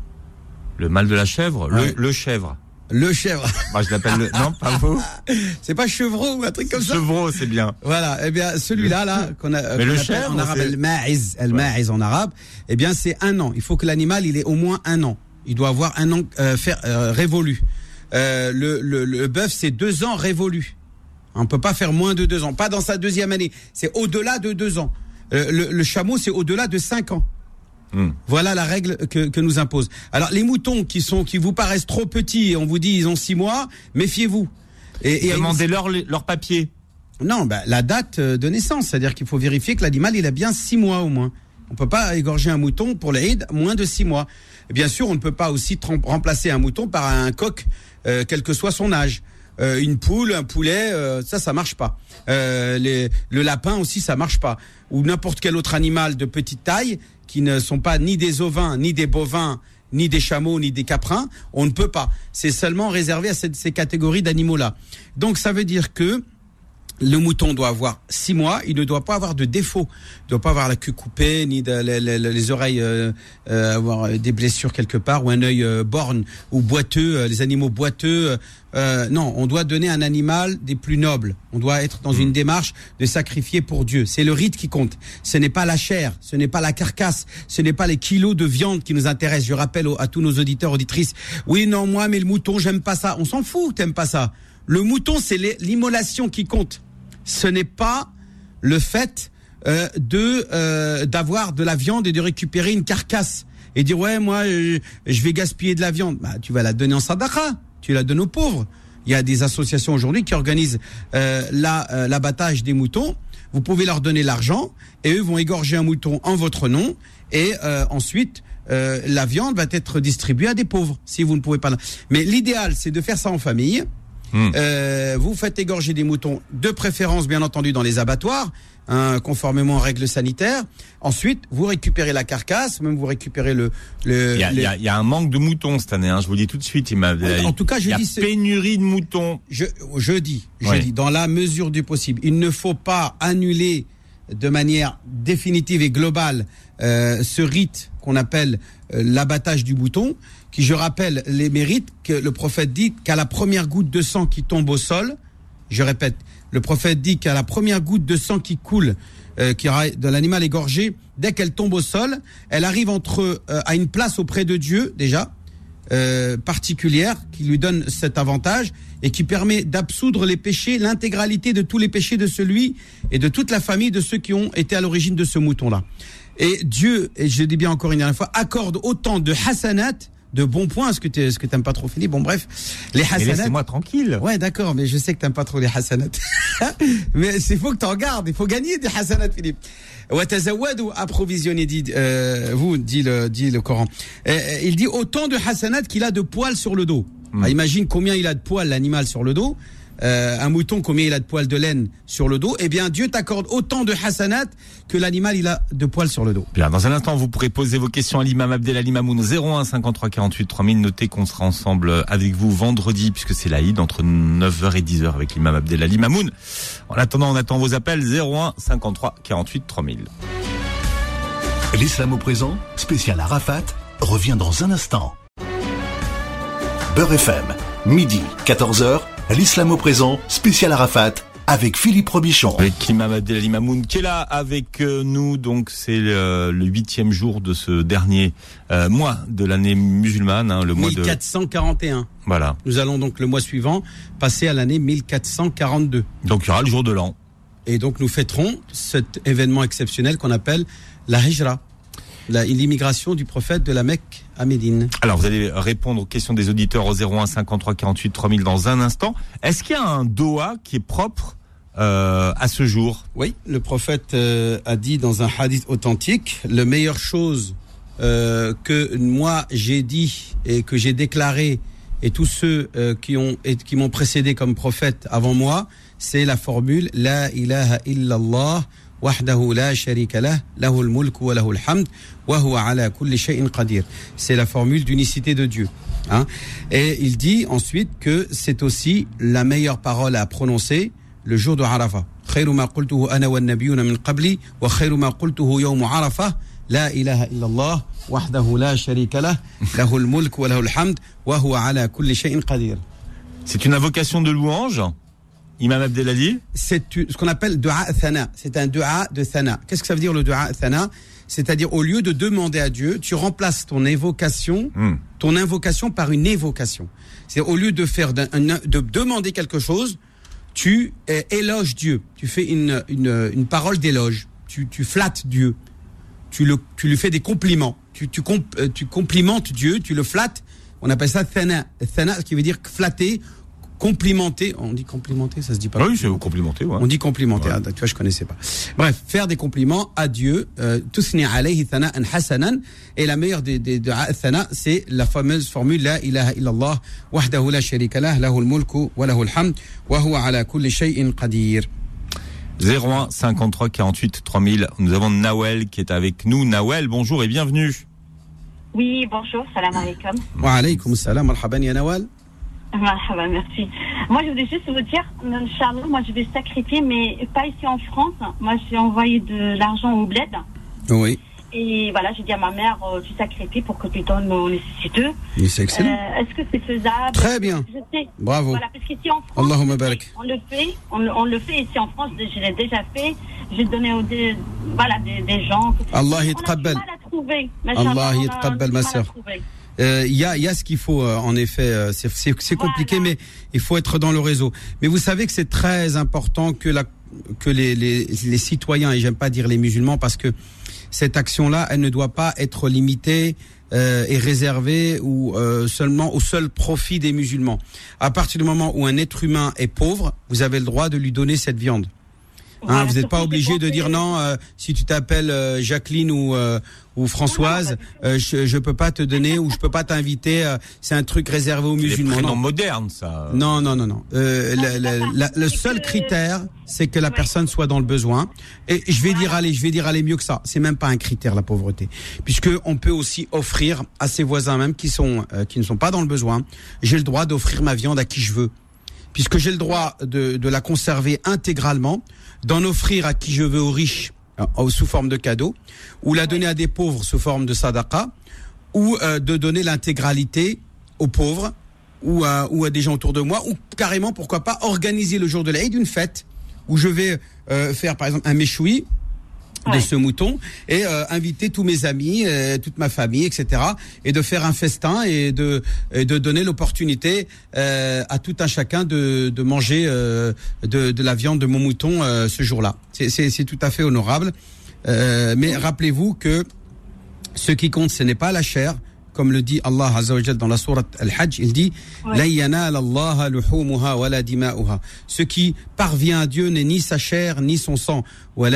Le mâle de la chèvre, le, le chèvre. Le chèvre. Moi, je l'appelle le. Non, pas vous. C'est pas chevreau ou un truc comme ça. Chevreau, c'est bien. Voilà. Eh bien, celui-là, là, qu'on a. Mais le chèvre. En arabe, el ma'iz, el ma'iz en arabe. Eh bien, c'est un an. Il faut que l'animal, il ait au moins un an. Il doit avoir un an euh, faire euh, révolu. Euh, le le, le bœuf, c'est deux ans révolu. On peut pas faire moins de deux ans. Pas dans sa deuxième année. C'est au-delà de deux ans. Euh, le, le chameau, c'est au-delà de cinq ans. Hmm. Voilà la règle que, que, nous impose. Alors les moutons qui sont qui vous paraissent trop petits et on vous dit ils ont six mois, méfiez-vous. Et, et demandez-leur leur papier. Non, bah, la date euh, de naissance, c'est-à-dire qu'il faut vérifier que l'animal il a bien six mois au moins. On peut pas égorger un mouton pour l'Aïd moins de six mois. bien sûr, on ne peut pas aussi remplacer un mouton par un coq, euh, quel que soit son âge. Euh, une poule, un poulet, ça, ça marche pas. Les, le lapin aussi, ça marche pas. Ou n'importe quel autre animal de petite taille, qui ne sont pas ni des ovins, ni des bovins, ni des chameaux, ni des caprins, on ne peut pas. C'est seulement réservé à ces catégories d'animaux-là. Donc ça veut dire que le mouton doit avoir six mois, il ne doit pas avoir de défaut, il ne doit pas avoir la queue coupée, ni les, oreilles euh, euh, avoir des blessures quelque part, ou un œil euh, borne ou boiteux, les animaux boiteux. non, on doit donner un animal des plus nobles. On doit être dans une mmh. démarche de sacrifier pour Dieu. C'est le rite qui compte. Ce n'est pas la chair, ce n'est pas la carcasse, ce n'est pas les kilos de viande qui nous intéressent. Je rappelle à tous nos auditeurs auditrices. Oui, non, moi, mais le mouton, j'aime pas ça. On s'en fout, t'aimes pas ça. Le mouton, c'est l'immolation qui compte ce n'est pas le fait euh, de euh, d'avoir de la viande et de récupérer une carcasse et dire ouais moi je, vais gaspiller de la viande. Bah tu vas la donner en sadaqa, tu la donnes aux pauvres. Il y a des associations aujourd'hui qui organisent euh, l'abattage des moutons. Vous pouvez leur donner l'argent et eux vont égorger un mouton en votre nom et ensuite la viande va être distribuée à des pauvres si vous ne pouvez pas. Mais l'idéal c'est de faire ça en famille Hmm. Euh, vous faites égorger des moutons, de préférence bien entendu dans les abattoirs, hein, conformément aux règles sanitaires. Ensuite, vous récupérez la carcasse, même vous récupérez le. le il, y a, il, y a, un manque de moutons cette année. Hein, je vous dis tout de suite. Il m'a. en tout cas, je il y a dis pénurie de moutons. Je, je dis, je dis, dans la mesure du possible, il ne faut pas annuler de manière définitive et globale euh, ce rite qu'on appelle euh, l'abattage du mouton qui, je rappelle, les mérites que le prophète dit qu'à la première goutte de sang qui tombe au sol, je répète, le prophète dit qu'à la première goutte de sang qui coule, euh, qui de l'animal égorgé, dès qu'elle tombe au sol, elle arrive entre euh, à une place auprès de Dieu déjà euh, particulière qui lui donne cet avantage et qui permet d'absoudre les péchés, l'intégralité de tous les péchés de celui et de toute la famille de ceux qui ont été à l'origine de ce mouton là. Et Dieu, et je dis bien encore une dernière fois, accorde autant de hasanat de bons points. Ce que tu ce que t'aimes pas trop, Philippe. Bon, bref, les hasanat. Laissez-moi tranquille. Ouais, d'accord, mais je sais que t'aimes pas trop les hasanat. mais c'est faut que t'en gardes. Il faut gagner des hasanat, Philippe. ou approvisionner, dit euh, vous, dit le dit le Coran. Euh, il dit autant de hasanat qu'il a de poils sur le dos. Hmm. Ah, imagine combien il a de poils l'animal sur le dos. Euh, un mouton, combien il a de poils de laine sur le dos, eh bien Dieu t'accorde autant de hasanat que l'animal il a de poils sur le dos. Bien, dans un instant, vous pourrez poser vos questions à l'imam Abdelali Mamoun 01 53 48 3000. Notez qu'on sera ensemble avec vous vendredi puisque c'est l'Aïd entre 9h et 10h avec l'imam Abdelali Mamoun. En attendant, on attend vos appels 01 53 48 3000. L'islam au présent, spécial Arafat, revient dans un instant. Beurre FM, midi 14h l'islam au présent, spécial Arafat, avec Philippe Robichon. Avec l'imam Abdelali Mamoun qui est là avec euh, nous. Donc c'est le huitième jour de ce dernier euh, mois de l'année musulmane, hein, le mois 1441. Voilà. Nous allons donc le mois suivant passer à l'année 1442. Donc il y aura le jour de l'an. Et donc nous fêterons cet événement exceptionnel qu'on appelle la Hijra l'immigration du prophète de la Mecque à Médine. Alors vous allez répondre aux questions des auditeurs au 01 53 48 3000 dans un instant. Est-ce qu'il y a un doha qui est propre euh, à ce jour? Oui, le prophète euh, a dit dans un hadith authentique, la meilleure chose euh, que moi j'ai dit et que j'ai déclaré et tous ceux qui ont et qui m'ont précédé comme prophète avant moi, c'est la formule la ilaha illallah c'est la formule d'unicité de Dieu. Hein. Et il dit ensuite que c'est aussi la meilleure parole à prononcer le jour de Arafah. C'est une invocation de louange Imam Abdelali C'est ce qu'on appelle dua thana. C'est un dua de thana. Qu'est-ce que ça veut dire le dua thana? C'est-à-dire au lieu de demander à Dieu, tu remplaces ton évocation, hmm. ton invocation par une évocation. C'est au lieu de faire de demander quelque chose, tu éloges Dieu. Tu fais une, une, une parole d'éloge. Tu, tu flattes Dieu. Tu, le, tu lui fais des compliments. Tu, tu, euh, tu complimentes Dieu, tu le flattes. On appelle ça thana. Thana, ce qui veut dire flatter complimenter, on dit complimenter, ça se dit pas. Oui, c'est complimenter. Ouais. On dit complimenter. Ah, tu vois, je connaissais pas. Bref, faire des compliments à Dieu. Euh, Tusni alayhi thana'an hasanan. Et la meilleure des, des, thana, c'est la fameuse formule la ilaha illallah wahdahu la sharika lah lahul mulku wa lahul hamd wa huwa ala kulli shay'in qadir. 01 53 48 3000. Nous avons Nawel qui est avec nous. Nawel, bonjour et bienvenue. Oui, bonjour, salam alaikum. Wa alaykum salam, marhaban ya Nawel. Merci. Moi, je voulais juste vous dire, Charles, moi, je vais sacrifier, mais pas ici en France. Moi, j'ai envoyé de l'argent au bled. Oui. Et voilà, j'ai dit à ma mère, euh, tu sacrifies pour que tu donnes aux nécessiteux. C'est excellent. Euh, est-ce que c'est faisable? Très bien. Je sais. Bravo. Voilà, parce qu'ici en France, on le fait, on, le fait ici en France, je l'ai déjà fait. J'ai donné aux des, voilà, des, gens. Allah y tqabbal. Allah y tqabbal, ma soeur. Il euh, y, a, y, a, ce qu'il faut euh, en effet. Euh, c'est compliqué, mais il faut être dans le réseau. Mais vous savez que c'est très important que la que les, les, les citoyens et j'aime pas dire les musulmans parce que cette action-là, elle ne doit pas être limitée euh, et réservée ou seulement au seul profit des musulmans. À partir du moment où un être humain est pauvre, vous avez le droit de lui donner cette viande. Hein, vous n'êtes pas obligé de dire non. Euh, si tu t'appelles euh, Jacqueline ou euh, ou Françoise, je je peux pas te donner ou je peux pas t'inviter. c'est un truc réservé aux musulmans. Non, moderne ça. Non, non, non, non. le seul critère, c'est que la personne soit dans le besoin. Et je vais dire allez, je vais dire aller mieux que ça. C'est même pas un critère la pauvreté, puisque on peut aussi offrir à ses voisins même qui sont qui ne sont pas dans le besoin. J'ai le droit d'offrir ma viande à qui je veux puisque j'ai le droit de, de, la conserver intégralement, d'en offrir à qui je veux aux riches euh, sous forme de cadeau, ou la donner à des pauvres sous forme de sadaqa, ou euh, de donner l'intégralité aux pauvres ou à, ou à des gens autour de moi, ou carrément, pourquoi pas, organiser le jour de l'Aïd une fête où je vais euh, faire par exemple un méchoui de ce mouton et euh, inviter tous mes amis, euh, toute ma famille, etc. et de faire un festin et de de donner l'opportunité euh, à tout un chacun de, de manger de, de la viande de mon mouton ce jour-là. C'est tout à fait honorable. mais rappelez-vous que ce qui compte, ce n'est pas la chair, comme le dit Allah Azza wa Jal dans la sourate Al-Hajj, il dit Ouais. Ce qui parvient à Dieu n'est ni sa chair ni son sang. Mais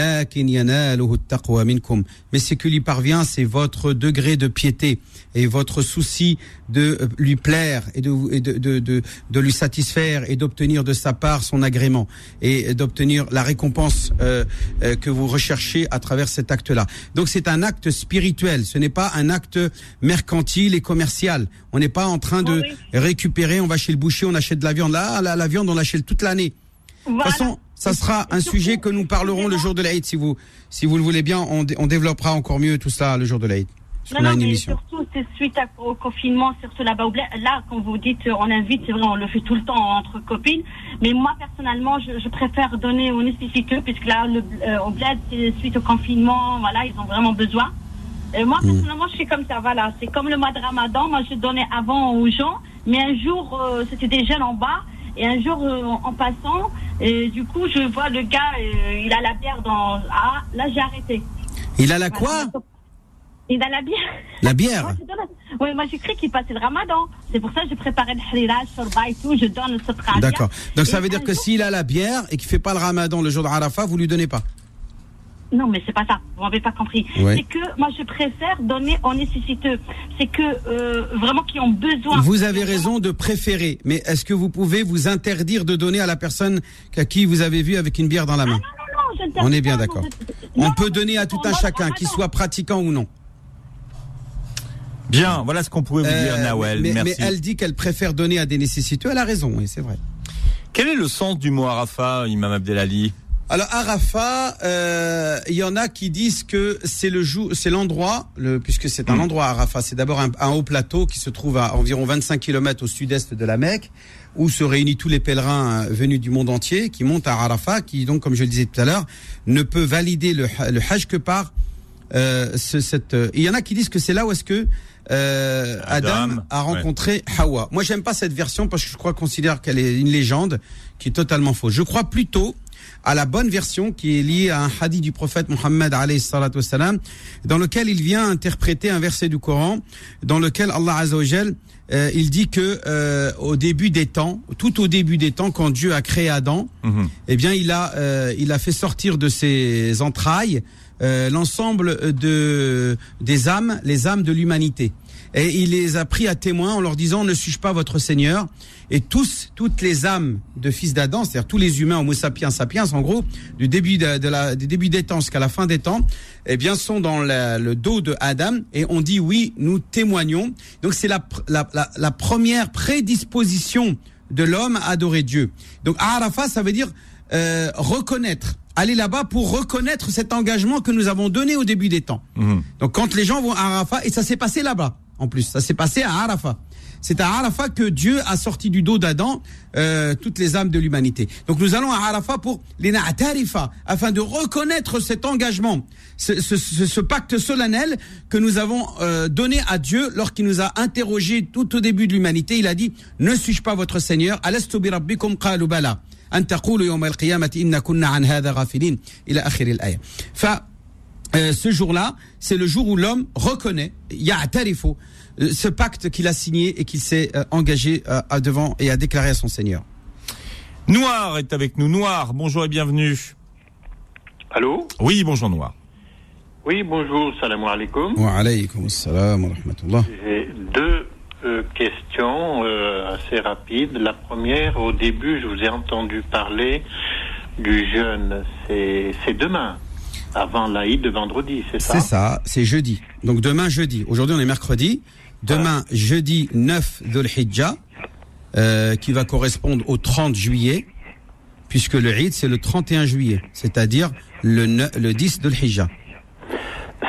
ce qui lui parvient, c'est votre degré de piété et votre souci de euh, lui plaire et de et de de, de, de lui satisfaire et d'obtenir de sa part son agrément et d'obtenir la récompense euh, euh, que vous recherchez à travers cet acte-là. Donc c'est un acte spirituel, ce n'est pas un acte mercantile et commercial. On n'est pas en train de Oui, récupérer, on va chez le boucher, on achète de la viande. Là, la, la viande, on l'achète toute l'année. De toute façon, ça sera un sujet que nous parlerons le jour de l'Aïd, si vous, si vous le voulez bien. On, on développera encore mieux tout ça le jour de l'Aïd. Non, non, mais surtout, c'est suite à- au confinement, surtout là-bas. Là, quand vous dites on invite, c'est vrai, on le fait tout le temps entre copines. Mais moi, personnellement, je, je préfère donner aux nécessiteux, puisque là, le, euh, au bled, c'est suite au confinement, voilà, ils ont vraiment besoin. Et moi, Mm. personnellement, je fais comme ça, voilà. C'est comme le mois de Ramadan, moi, je donnais avant aux gens, mais un jour, euh, c'était des jeunes en bas. Et un jour, euh, en passant, et du coup, je vois le gars, il a la bière dans... Ah, là, j'ai arrêté. Il a la quoi Il a la bière. La bière Oui, moi j'ai cru qu'il passait le ramadan. C'est pour ça que j'ai préparé le harira, le shorba et tout. Je donne le sotradia. D'accord. Donc ça Et veut dire que s'il a la bière et qu'il fait pas le ramadan le jour de Arafat, vous lui donnez pas Non, mais c'est pas ça. Vous m'avez pas compris. Ouais. C'est que moi je préfère donner aux nécessiteux. C'est que euh, vraiment qui ont besoin. Vous avez raison de préférer, mais est-ce que vous pouvez vous interdire de donner à la personne à qui vous avez vu avec une bière dans la main Non, non, je ne On est bien d'accord. non, On non, peut non, donner à tout un non, chacun, non, qu'il non. soit pratiquant ou non. Bien, voilà ce qu'on pouvait vous dire, Euh, Nawel. mais, Merci. mais elle dit qu'elle préfère donner à des nécessiteux. Elle a raison, oui, c'est vrai. Quel est le sens du mot Arafat, Imam Abdelali? Alors Arafat, euh, il y en a qui disent que c'est le jour, c'est l'endroit, le, puisque c'est un Mm. endroit Arafat, c'est d'abord un, un haut plateau qui se trouve à environ 25 km au sud-est de la Mecque, où se réunissent tous les pèlerins euh, venus du monde entier, qui montent à Arafat, qui donc, comme je le disais tout à l'heure, ne peut valider le, le Hajj que par euh, ce, cette. euh, Il y en a qui disent que c'est là où est-ce que euh, Adam, Adam, a rencontré Hawa. Moi, j'aime pas cette version parce que je crois considère qu'elle est une légende qui est totalement fausse. Je crois plutôt à la bonne version qui est liée à un hadith du prophète Mohammed dans lequel il vient interpréter un verset du Coran, dans lequel Allah Azza wa Jal, euh, il dit que euh, au début des temps, tout au début des temps, quand Dieu a créé Adam, Mhm. eh bien, il a, euh, il a fait sortir de ses entrailles euh, l'ensemble de des âmes, les âmes de l'humanité. Et il les a pris à témoin en leur disant ne suis-je pas votre Seigneur? Et tous, toutes les âmes de fils d'Adam, c'est-à-dire tous les humains, Homo sapiens sapiens, en gros, du début de, la, du début des temps jusqu'à la fin des temps, eh bien, sont dans le dos de Adam et on dit oui, nous témoignons. Donc c'est la, la, la, première prédisposition de l'homme à adorer Dieu. Donc Arafat, ça veut dire euh, reconnaître, aller là-bas pour reconnaître cet engagement que nous avons donné au début des temps. Mhm. Donc quand les gens vont à Arafat, et ça s'est passé là-bas, en plus, ça s'est passé à Arafat. C'est à Arafat que Dieu a sorti du dos d'Adam euh, toutes les âmes de l'humanité. Donc nous allons à Arafat pour les na'tarifa, afin de reconnaître cet engagement, ce, ce, ce, ce pacte solennel que nous avons euh, donné à Dieu lorsqu'il nous a interrogé tout au début de l'humanité. Il a dit, ne suis-je pas votre Seigneur? Alastu bi rabbikum qalu bala. أن تقولوا يوم القيامة إن كنا عن هذا غافلين إلى آخر الآية. ف euh, ce jour-là, c'est le jour où l'homme reconnaît, ya'tarifu, euh, ce pacte qu'il a signé et qu'il s'est euh, engagé euh, à devant et a déclaré à son Seigneur. Noir est avec nous. Noir, bonjour et bienvenue. Allô Oui, bonjour Noir. Oui, bonjour, salam alaikum. Wa alaykum assalam wa rahmatullah. J'ai deux euh, questions euh, assez rapides. La première, au début, je vous ai entendu parler du jeûne. C'est demain, avant l'Aïd de vendredi, c'est ça? C'est ça, c'est jeudi. Donc demain jeudi. Aujourd'hui on est mercredi. Demain jeudi 9 Dhul Hijjah, euh, qui va correspondre au 30 juillet, puisque le Eid c'est le 31 juillet, c'est-à-dire le, le 10 Dhul Hijjah.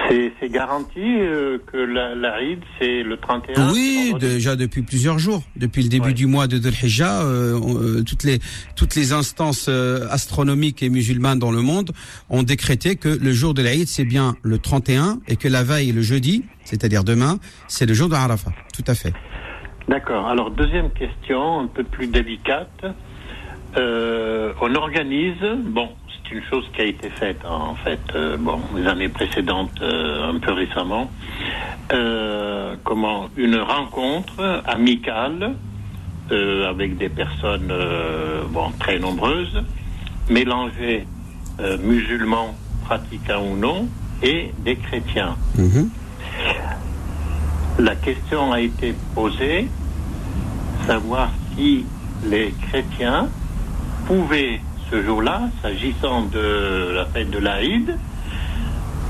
C'est garanti euh, que la- l'Aïd, c'est le 31 Oui, déjà depuis plusieurs jours, depuis le début Ouais. du mois de Dhul Hijjah, euh, euh, toutes les toutes les instances euh, astronomiques et musulmanes dans le monde ont décrété que le jour de l'Aïd c'est bien le 31 et que la veille le jeudi, c'est-à-dire demain, c'est le jour de Arafat. Tout à fait. D'accord. Alors, deuxième question, un peu plus délicate. Euh, on organise, bon, c'est une chose qui a été faite en fait, euh, bon, les années précédentes, euh, un peu récemment. Euh, comment une rencontre amicale avec des personnes bon très nombreuses, mélangées musulmans pratiquants ou non et des chrétiens. Mhm. La question a été posée, savoir si les chrétiens pouvaient ce jour-là, s'agissant de la fête de l'Aïd,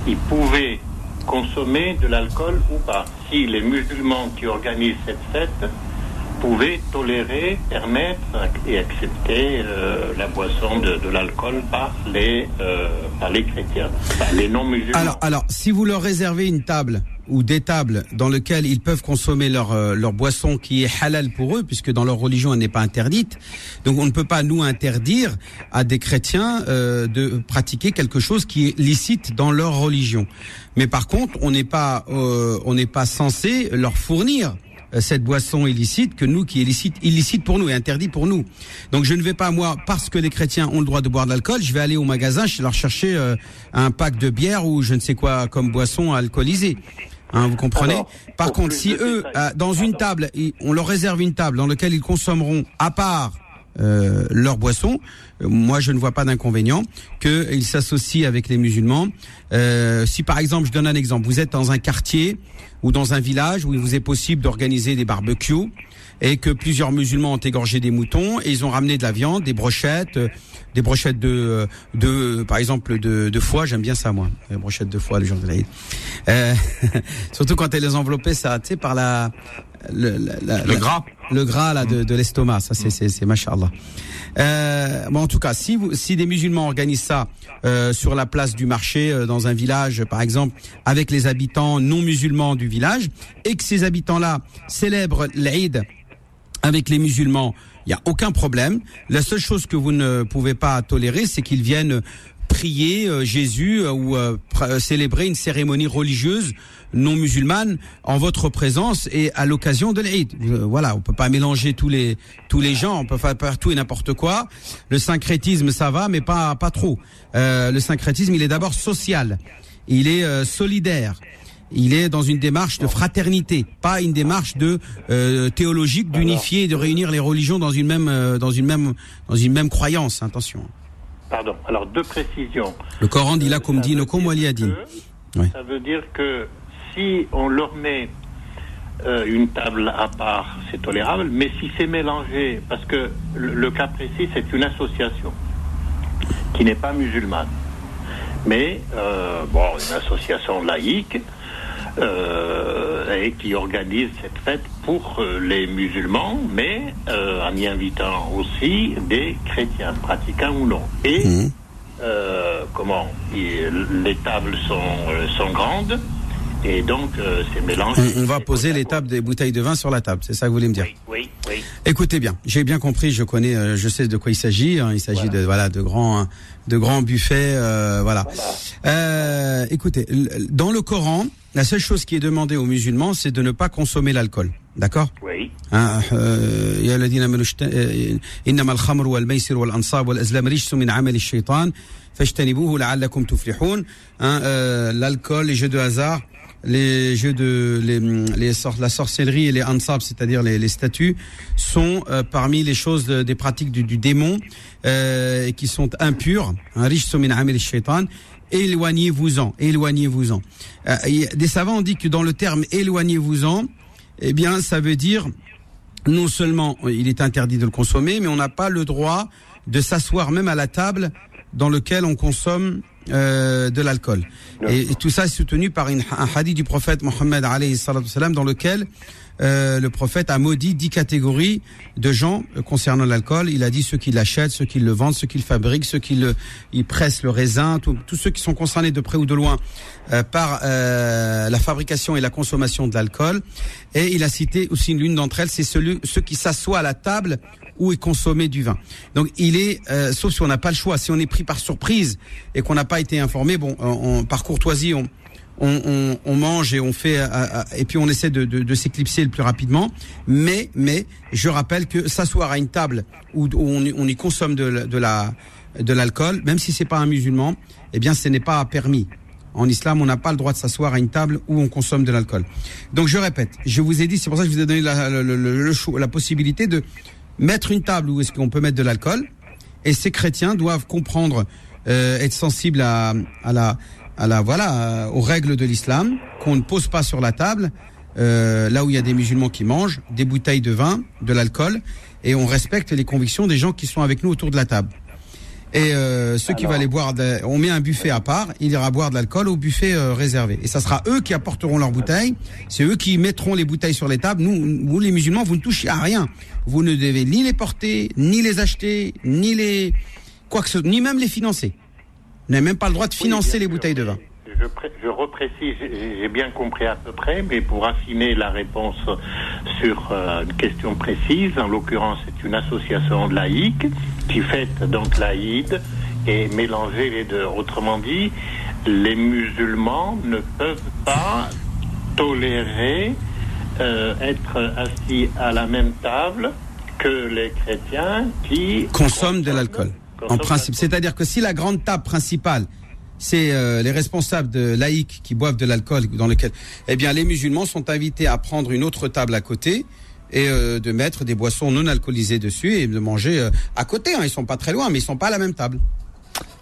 ils pouvaient consommer de l'alcool ou pas. Si les musulmans qui organisent cette fête pouvaient tolérer, permettre et accepter euh, la boisson de, l'alcool par les euh, par les chrétiens, les non musulmans. Alors, alors, si vous leur réservez une table ou des tables dans lesquelles ils peuvent consommer leur euh, leur boisson qui est halal pour eux, puisque dans leur religion elle n'est pas interdite. Donc on ne peut pas nous interdire à des chrétiens euh, de pratiquer quelque chose qui est licite dans leur religion. Mais par contre, on n'est pas euh, on n'est pas censé leur fournir cette boisson illicite que nous qui est illicite, illicite pour nous et interdit pour nous. Donc je ne vais pas moi parce que les chrétiens ont le droit de boire de l'alcool, je vais aller au magasin, je vais leur chercher un pack de bière ou je ne sais quoi comme boisson alcoolisée. Hein, vous comprenez Par contre, si eux, euh, dans une table, on leur réserve une table dans laquelle ils consommeront à part euh, leur boisson, euh, moi je ne vois pas d'inconvénient qu'ils s'associent avec les musulmans. Euh, si par exemple, je donne un exemple, vous êtes dans un quartier ou dans un village où il vous est possible d'organiser des barbecues et que plusieurs musulmans ont égorgé des moutons et ils ont ramené de la viande, des brochettes, des brochettes de, de par exemple de, de foie, j'aime bien ça moi, les brochettes de foie le jour de l'Aïd. Euh, surtout quand elle les enveloppées ça, tu sais, par la le, le gras, le gras là de, de l'estomac, ça c'est c'est c'est machallah. Euh, bon en tout cas, si vous, si des musulmans organisent ça euh, sur la place du marché euh, dans un village par exemple avec les habitants non musulmans du village et que ces habitants là célèbrent l'Aïd avec les musulmans il n'y a aucun problème. La seule chose que vous ne pouvez pas tolérer, c'est qu'ils viennent prier euh, Jésus euh, ou euh, célébrer une cérémonie religieuse non musulmane en votre présence et à l'occasion de l'Eid. Voilà, on peut pas mélanger tous les tous les gens, on peut faire tout et n'importe quoi. Le syncrétisme ça va, mais pas pas trop. le syncrétisme, il est d'abord social, il est solidaire il est dans une démarche de fraternité, pas une démarche de euh, théologique d'unifier et de réunir les religions dans une même euh, dans une même dans une même croyance. Attention. Pardon. Alors deux précisions. Le Coran dit là comme dit le. Ça veut dire que si on leur met euh, une table à part, c'est tolérable, mais si c'est mélangé, parce que le cas précis, c'est une association qui n'est pas musulmane, mais bon, une association laïque et qui organise cette fête pour euh, les musulmans, mais euh, en y invitant aussi des chrétiens, pratiquants ou non. Et mhm. comment Les tables sont, sont grandes. Et donc, c'est mélangé. On, va poser les tables des bouteilles de vin sur la table, c'est ça que vous voulez me dire? Oui, oui. Écoutez bien, j'ai bien compris, je connais, je sais de quoi il s'agit. Hein. il s'agit de voilà de grands de grands buffets, voilà. écoutez, dans le Coran, la seule chose qui est demandée aux musulmans, c'est de ne pas consommer l'alcool. D'accord Oui. Hein, euh, hein, euh, l'alcool, les jeux de hasard, les jeux de les, les la sorcellerie et les ansab, c'est-à-dire les, les statues, sont euh, parmi les choses des pratiques du, du démon euh, qui sont impures. Hein, éloignez-vous-en, éloignez-vous-en. Euh, des savants ont dit que dans le terme éloignez-vous-en, eh bien, ça veut dire non seulement il est interdit de le consommer, mais on n'a pas le droit de s'asseoir même à la table dans lequel on consomme euh, de l'alcool. Et, tout ça est soutenu par un hadith du prophète Mohammed dans lequel euh, le prophète a maudit dix catégories de gens euh, concernant l'alcool. Il a dit ceux qui l'achètent, ceux qui le vendent, ceux qui le fabriquent, ceux qui le, ils pressent le raisin, tous ceux qui sont concernés de près ou de loin euh, par la fabrication et la consommation de l'alcool. Et il a cité aussi l'une d'entre elles, c'est ceux qui s'assoient à la table où est consommé du vin. Donc il est, sauf si on n'a pas le choix, si on est pris par surprise et qu'on n'a pas été informé, bon, on, par courtoisie, on, on, mange et on fait et puis on essaie de, s'éclipser le plus rapidement. Mais mais je rappelle que s'asseoir à une table où, on, y consomme de, la de l'alcool, même si c'est pas un musulman, eh bien ce n'est pas permis. En islam, on n'a pas le droit de s'asseoir à une table où on consomme de l'alcool. Donc je répète, je vous ai dit, c'est pour ça que je vous ai donné la, la possibilité de mettre une table où est-ce qu'on peut mettre de l'alcool. Et ces chrétiens doivent comprendre, euh, être sensibles à, à la à la voilà aux règles de l'islam qu'on ne pose pas sur la table euh, là où il y a des musulmans qui mangent des bouteilles de vin, de l'alcool et on respecte les convictions des gens qui sont avec nous autour de la table. Et euh, ceux qui vont aller boire, on met un buffet à part, il ira boire de l'alcool au buffet euh, réservé. Et ça sera eux qui apporteront leurs bouteilles. C'est eux qui mettront les bouteilles sur les tables. Nous, vous les musulmans, vous ne touchez à rien. Vous ne devez ni les porter, ni les acheter, ni les quoi que ce, ni même les financer. Vous n'avez même pas le droit de financer les bouteilles de vin. Je, je reprécise, j'ai bien compris à peu près, mais pour affiner la réponse sur euh, une question précise, en l'occurrence c'est une association laïque qui fête donc l'Aïd et mélanger les deux. Autrement dit, les musulmans ne peuvent pas tolérer euh, être assis à la même table que les chrétiens qui consomment de l'alcool. En principe, c'est-à-dire que si la grande table principale c'est euh, les responsables de laïcs qui boivent de l'alcool dans lequel, eh bien, les musulmans sont invités à prendre une autre table à côté et euh, de mettre des boissons non alcoolisées dessus et de manger euh, à côté. Hein. Ils sont pas très loin, mais ils sont pas à la même table.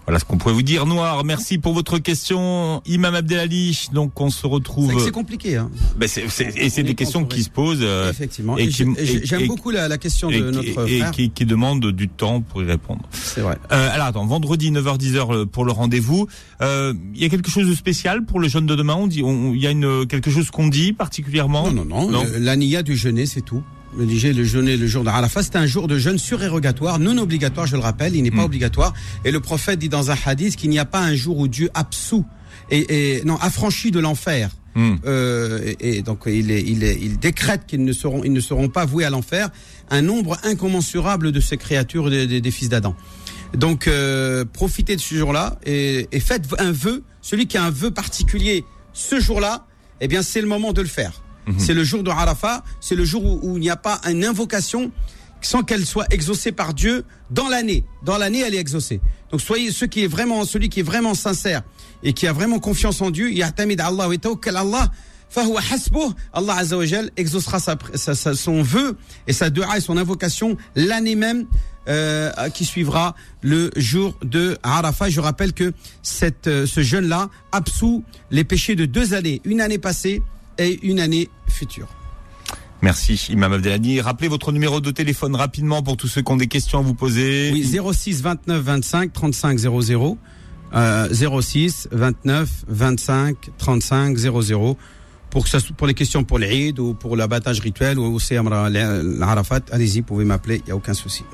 Voilà ce qu'on pourrait vous dire, Noir. Merci pour votre question, Imam Abdelali. Donc on se retrouve. C'est compliqué. Hein. Ben et c'est des questions qui se posent. Euh, Effectivement. Et, j'aime beaucoup la, question de notre frère. Et qui, demande du temps pour y répondre. C'est vrai. Euh, alors attends, vendredi 9h-10h euh, pour le rendez-vous. Euh, il y a quelque chose de spécial pour le jeûne de demain? On dit, il y a une quelque chose qu'on dit particulièrement? Non, non, non. non? L'ania du jeûner, c'est tout le le jeûner le jour de Arafat, c'est un jour de jeûne surérogatoire, non obligatoire, je le rappelle, il n'est pas hmm. obligatoire. Et le prophète dit dans un hadith qu'il n'y a pas un jour où Dieu absout et, non affranchit de l'enfer. Hmm. Euh, et, donc il, il, il décrète qu'ils ne seront, ils ne seront pas voués à l'enfer. Un nombre incommensurable de ces créatures des, fils d'Adam. Donc euh, profitez de ce jour-là et, et faites un vœu. Celui qui a un vœu particulier ce jour-là, eh bien c'est le moment de le faire. Mhm. C'est le jour de Arafat, c'est le jour où, il n'y a pas une invocation sans qu'elle soit exaucée par Dieu dans l'année. Dans l'année, elle est exaucée. Donc soyez ceux qui est vraiment celui qui est vraiment sincère et qui a vraiment confiance en Dieu, ya'tamid Allah wa tawakkal Allah. Allah Azza exaucera son vœu et sa dua et son invocation l'année même euh, qui suivra le jour de Arafat. Je rappelle que cette, euh, ce jeûne-là absout les péchés de deux années, une année passée et une année future. Merci Imam Abdelhadi. Rappelez votre numéro de téléphone rapidement pour tous ceux qui ont des questions à vous poser. Oui, 06 29 25 35 00. Euh, 06 29 25 35 00 pour que ça pour les questions pour l'Eid ou pour l'abattage rituel ou aussi l'Arafat, allez-y, vous pouvez m'appeler, il n'y a aucun souci.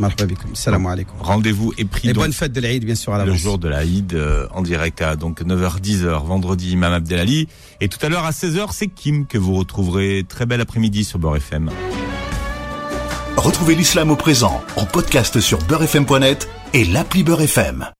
Salam alaikum. Rendez-vous est pris. Et bonne fête de l'Eid, bien sûr, à Le jour de l'Eid, euh, en direct à donc 9h, 10h, vendredi, Imam Abdelali. Et tout à l'heure à 16h, c'est Kim que vous retrouverez. Très bel après-midi sur Beurre FM. Retrouvez l'islam au présent en podcast sur beurrefm.net et l'appli Beurre FM.